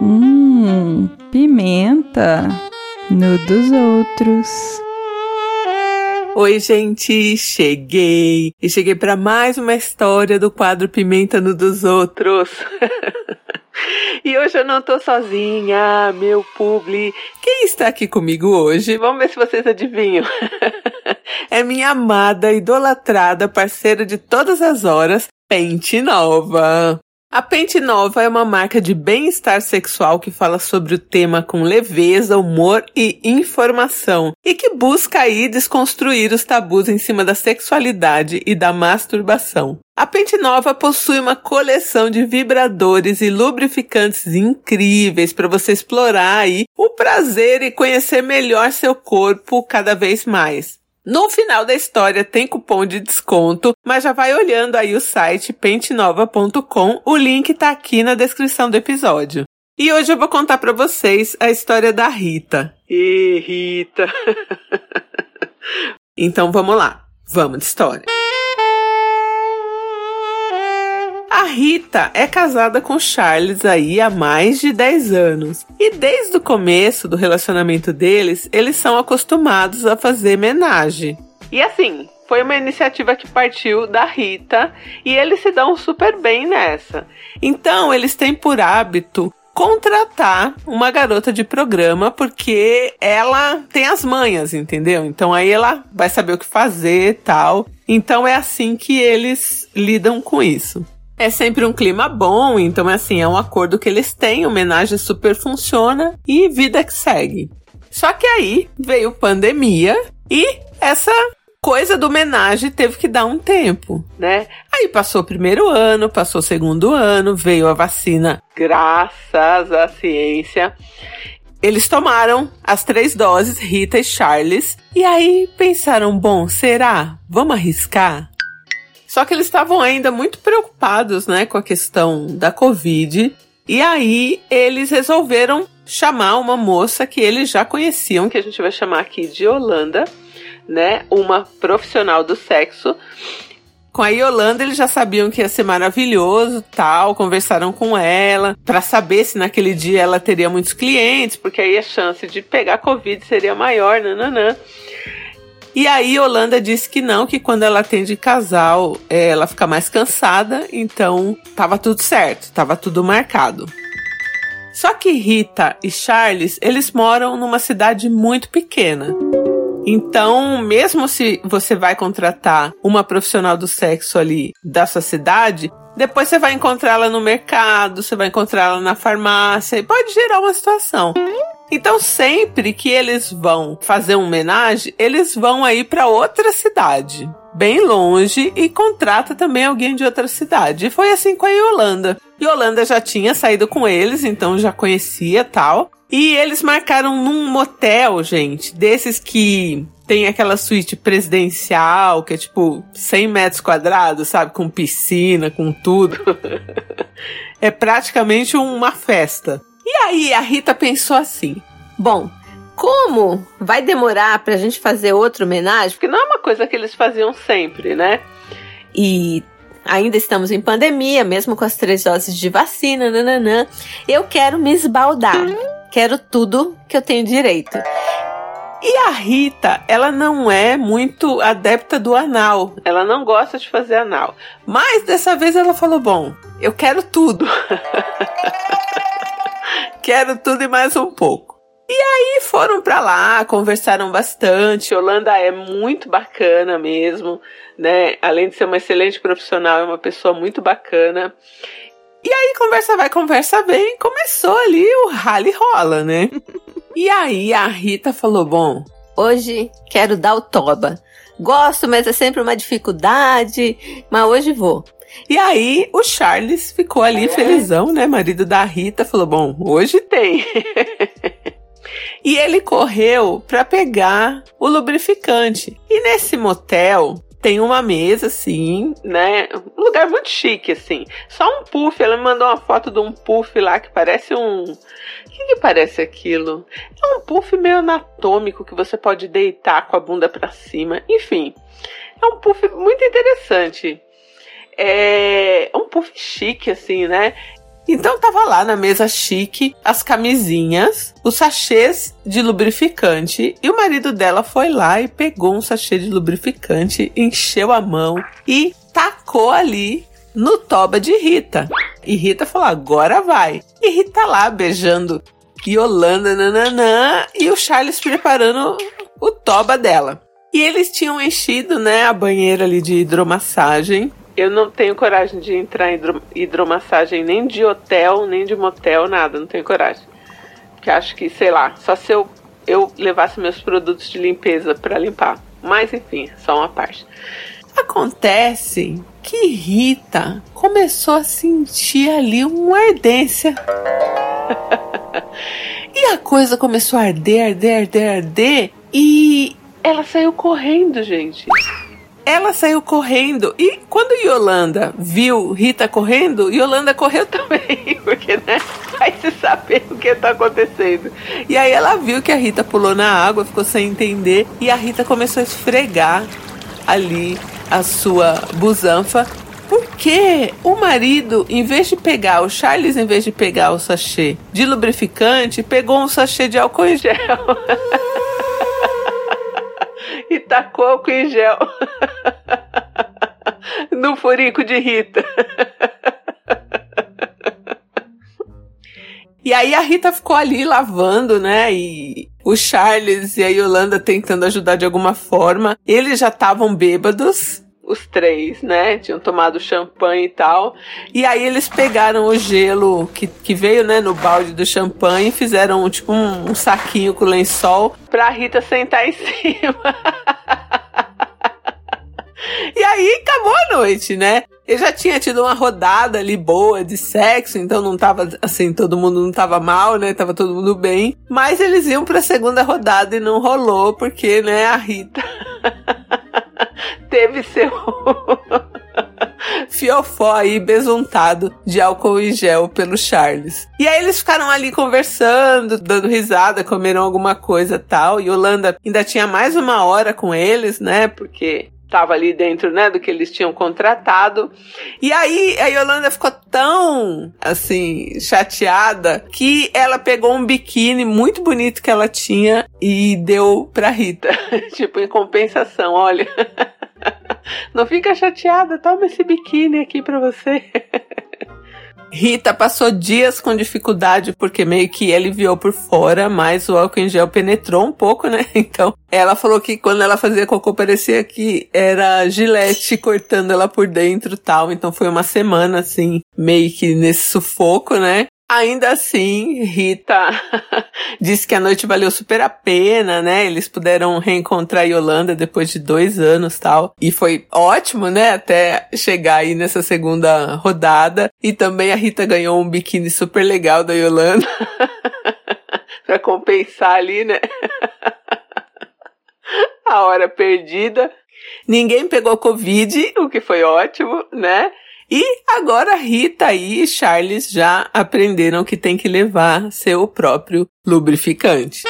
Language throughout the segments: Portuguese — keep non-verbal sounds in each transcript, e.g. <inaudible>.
Hum, pimenta no dos outros. Oi, gente, cheguei. E cheguei para mais uma história do quadro Pimenta no dos outros. <laughs> e hoje eu não tô sozinha, meu publi. Quem está aqui comigo hoje? Vamos ver se vocês adivinham. <laughs> é minha amada, idolatrada, parceira de todas as horas, Pente Nova. A Pente Nova é uma marca de bem-estar sexual que fala sobre o tema com leveza, humor e informação e que busca aí desconstruir os tabus em cima da sexualidade e da masturbação. A Pente Nova possui uma coleção de vibradores e lubrificantes incríveis para você explorar aí o prazer e conhecer melhor seu corpo cada vez mais. No final da história tem cupom de desconto, mas já vai olhando aí o site pentenova.com, o link tá aqui na descrição do episódio. E hoje eu vou contar para vocês a história da Rita. E Rita. <laughs> então vamos lá. Vamos de história. Rita é casada com Charles aí há mais de 10 anos. E desde o começo do relacionamento deles, eles são acostumados a fazer menagem. E assim, foi uma iniciativa que partiu da Rita e eles se dão super bem nessa. Então, eles têm por hábito contratar uma garota de programa porque ela tem as manhas, entendeu? Então aí ela vai saber o que fazer, tal. Então é assim que eles lidam com isso. É sempre um clima bom, então assim, é um acordo que eles têm, homenagem super funciona e vida que segue. Só que aí veio pandemia e essa coisa do homenagem teve que dar um tempo, né? Aí passou o primeiro ano, passou o segundo ano, veio a vacina, graças à ciência. Eles tomaram as três doses, Rita e Charles, e aí pensaram: bom, será? Vamos arriscar? Só que eles estavam ainda muito preocupados, né, com a questão da Covid. E aí eles resolveram chamar uma moça que eles já conheciam, que a gente vai chamar aqui de Yolanda, né, uma profissional do sexo. Com a Yolanda eles já sabiam que ia ser maravilhoso, tal, conversaram com ela para saber se naquele dia ela teria muitos clientes, porque aí a chance de pegar Covid seria maior, nananã. E aí Holanda disse que não, que quando ela atende casal, é, ela fica mais cansada, então tava tudo certo, tava tudo marcado. Só que Rita e Charles, eles moram numa cidade muito pequena. Então, mesmo se você vai contratar uma profissional do sexo ali da sua cidade, depois você vai encontrá-la no mercado, você vai encontrá-la na farmácia e pode gerar uma situação. Então, sempre que eles vão fazer uma homenagem, eles vão aí para outra cidade, bem longe, e contrata também alguém de outra cidade. E foi assim com a Yolanda. Yolanda já tinha saído com eles, então já conhecia tal. E eles marcaram num motel, gente, desses que tem aquela suíte presidencial, que é tipo 100 metros quadrados, sabe? Com piscina, com tudo. <laughs> é praticamente uma festa. E aí a Rita pensou assim: bom, como vai demorar pra gente fazer outra homenagem? Porque não é uma coisa que eles faziam sempre, né? E ainda estamos em pandemia, mesmo com as três doses de vacina, nananã. Eu quero me esbaldar. Quero tudo que eu tenho direito. E a Rita, ela não é muito adepta do anal. Ela não gosta de fazer anal. Mas dessa vez ela falou: bom, eu quero tudo. <laughs> Quero tudo e mais um pouco. E aí foram para lá, conversaram bastante. Holanda é muito bacana mesmo, né? Além de ser uma excelente profissional, é uma pessoa muito bacana. E aí conversa vai, conversa vem, começou ali o rally rola, né? e aí a Rita falou: "Bom, hoje quero dar o toba. Gosto, mas é sempre uma dificuldade, mas hoje vou. E aí o Charles ficou ali é. felizão, né? Marido da Rita, falou: "Bom, hoje tem". <laughs> e ele correu para pegar o lubrificante. E nesse motel tem uma mesa, assim, né? Um lugar muito chique, assim. Só um puff. Ela me mandou uma foto de um puff lá que parece um. O que, que parece aquilo? É um puff meio anatômico que você pode deitar com a bunda para cima. Enfim, é um puff muito interessante é um puff chique, assim, né? Então tava lá na mesa chique as camisinhas, os sachês de lubrificante e o marido dela foi lá e pegou um sachê de lubrificante, encheu a mão e tacou ali no toba de Rita. E Rita falou: agora vai. E Rita lá beijando Yolanda, nananã, e o Charles preparando o toba dela. E eles tinham enchido, né, a banheira ali de hidromassagem eu não tenho coragem de entrar em hidromassagem nem de hotel, nem de motel, nada, não tenho coragem. Porque acho que, sei lá, só se eu, eu levasse meus produtos de limpeza para limpar. Mas enfim, só uma parte. Acontece que Rita começou a sentir ali uma ardência. <laughs> e a coisa começou a arder, arder, arder, arder. E ela saiu correndo, gente. Ela saiu correndo e quando Yolanda viu Rita correndo, Yolanda correu também, <laughs> porque né, vai se saber o que tá acontecendo. E aí ela viu que a Rita pulou na água, ficou sem entender e a Rita começou a esfregar ali a sua busanfa porque o marido, em vez de pegar, o Charles, em vez de pegar o sachê de lubrificante, pegou um sachê de álcool em gel. <laughs> e tacou álcool em gel <laughs> no furico de Rita. E aí a Rita ficou ali lavando, né? E o Charles e a Yolanda tentando ajudar de alguma forma. Eles já estavam bêbados os três, né? Tinham tomado champanhe e tal. E aí eles pegaram o gelo que, que veio, né, no balde do champanhe e fizeram tipo um, um saquinho com lençol pra Rita sentar em <laughs> cima. e aí acabou a noite, né? Eu já tinha tido uma rodada ali boa de sexo, então não tava assim, todo mundo não tava mal, né? Tava todo mundo bem. Mas eles iam pra segunda rodada e não rolou, porque, né, a Rita teve seu <laughs> fiofó aí besuntado de álcool e gel pelo Charles. E aí eles ficaram ali conversando, dando risada, comeram alguma coisa tal. E Holanda ainda tinha mais uma hora com eles, né? Porque estava ali dentro, né, do que eles tinham contratado. E aí a Yolanda ficou tão, assim, chateada que ela pegou um biquíni muito bonito que ela tinha e deu pra Rita. <laughs> tipo, em compensação, olha. <laughs> Não fica chateada, toma esse biquíni aqui pra você. <laughs> Rita passou dias com dificuldade porque meio que ele viu por fora, mas o álcool em gel penetrou um pouco, né? <laughs> Então, ela falou que quando ela fazia cocô parecia que era gilete cortando ela por dentro tal. Então foi uma semana assim, meio que nesse sufoco, né? Ainda assim, Rita <laughs> disse que a noite valeu super a pena, né? Eles puderam reencontrar Yolanda depois de dois anos tal. E foi ótimo, né? Até chegar aí nessa segunda rodada. E também a Rita ganhou um biquíni super legal da Yolanda. <laughs> pra compensar ali, né? <laughs> a hora perdida. Ninguém pegou Covid, o que foi ótimo, né? E agora Rita e Charles já aprenderam que tem que levar seu próprio lubrificante.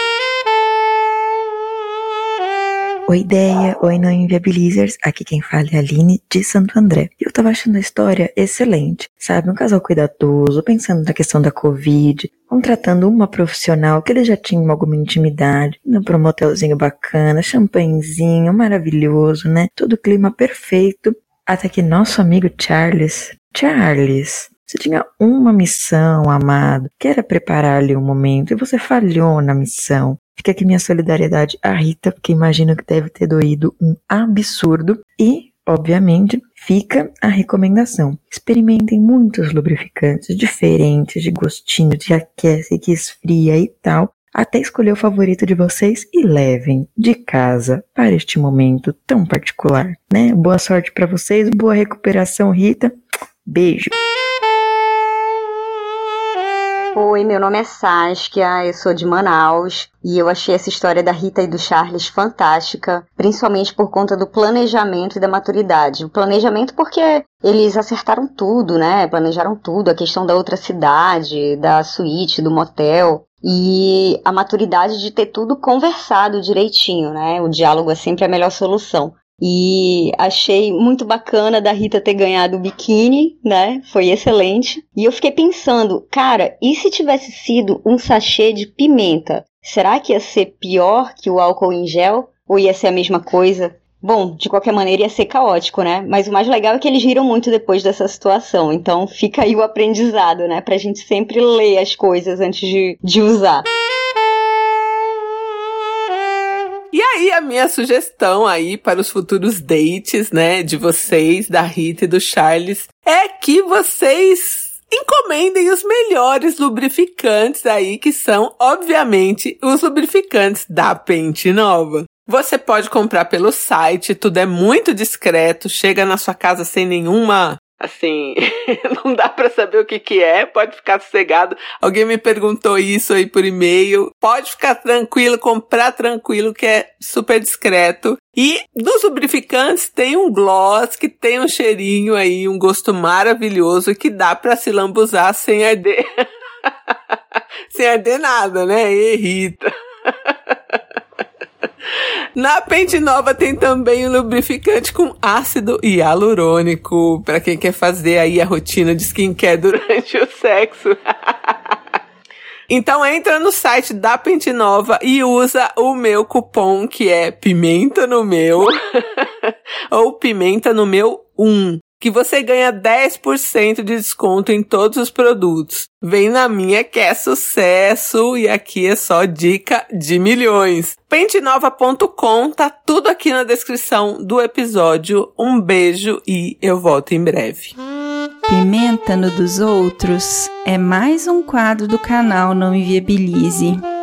Oi, ideia! Oi, não inviabilizers! Aqui quem fala é a Aline de Santo André. Eu tava achando a história excelente, sabe? Um casal cuidadoso, pensando na questão da Covid, contratando uma profissional que eles já tinham alguma intimidade, indo pra um motelzinho bacana, champanhezinho maravilhoso, né? Todo clima perfeito. Até que nosso amigo Charles, Charles, você tinha uma missão, amado, que era preparar ali um momento e você falhou na missão. Fica aqui minha solidariedade à Rita, porque imagino que deve ter doído um absurdo. E, obviamente, fica a recomendação. Experimentem muitos lubrificantes diferentes, de gostinho, de aquece, que esfria e tal, até escolher o favorito de vocês e levem de casa para este momento tão particular, né? Boa sorte para vocês, boa recuperação, Rita. Beijo. Oi, meu nome é Saskia, eu sou de Manaus e eu achei essa história da Rita e do Charles fantástica, principalmente por conta do planejamento e da maturidade. O planejamento porque eles acertaram tudo, né? Planejaram tudo, a questão da outra cidade, da suíte, do motel e a maturidade de ter tudo conversado direitinho, né? O diálogo é sempre a melhor solução. E achei muito bacana da Rita ter ganhado o biquíni, né? Foi excelente. E eu fiquei pensando, cara, e se tivesse sido um sachê de pimenta? Será que ia ser pior que o álcool em gel? Ou ia ser a mesma coisa? Bom, de qualquer maneira ia ser caótico, né? Mas o mais legal é que eles riram muito depois dessa situação. Então fica aí o aprendizado, né? Pra gente sempre ler as coisas antes de, de usar. E aí, a minha sugestão aí para os futuros dates, né, de vocês, da Rita e do Charles, é que vocês encomendem os melhores lubrificantes aí, que são, obviamente, os lubrificantes da Pente Nova. Você pode comprar pelo site, tudo é muito discreto, chega na sua casa sem nenhuma Assim, <laughs> não dá para saber o que que é, pode ficar sossegado. Alguém me perguntou isso aí por e-mail. Pode ficar tranquilo, comprar tranquilo, que é super discreto. E dos lubrificantes tem um gloss que tem um cheirinho aí, um gosto maravilhoso que dá para se lambuzar sem arder. <laughs> sem arder nada, né? Irrita. Na Pente Nova tem também o lubrificante com ácido hialurônico, para quem quer fazer aí a rotina de skincare durante o sexo. <laughs> Então entra no site da Pente Nova e usa o meu cupom que é pimenta no meu. <laughs> Ou pimenta no meu 1 que você ganha 10% de desconto em todos os produtos. Vem na minha que é sucesso e aqui é só dica de milhões. Pentenova.com tá tudo aqui na descrição do episódio. Um beijo e eu volto em breve. Pimenta no dos outros é mais um quadro do canal Não Inviabilize.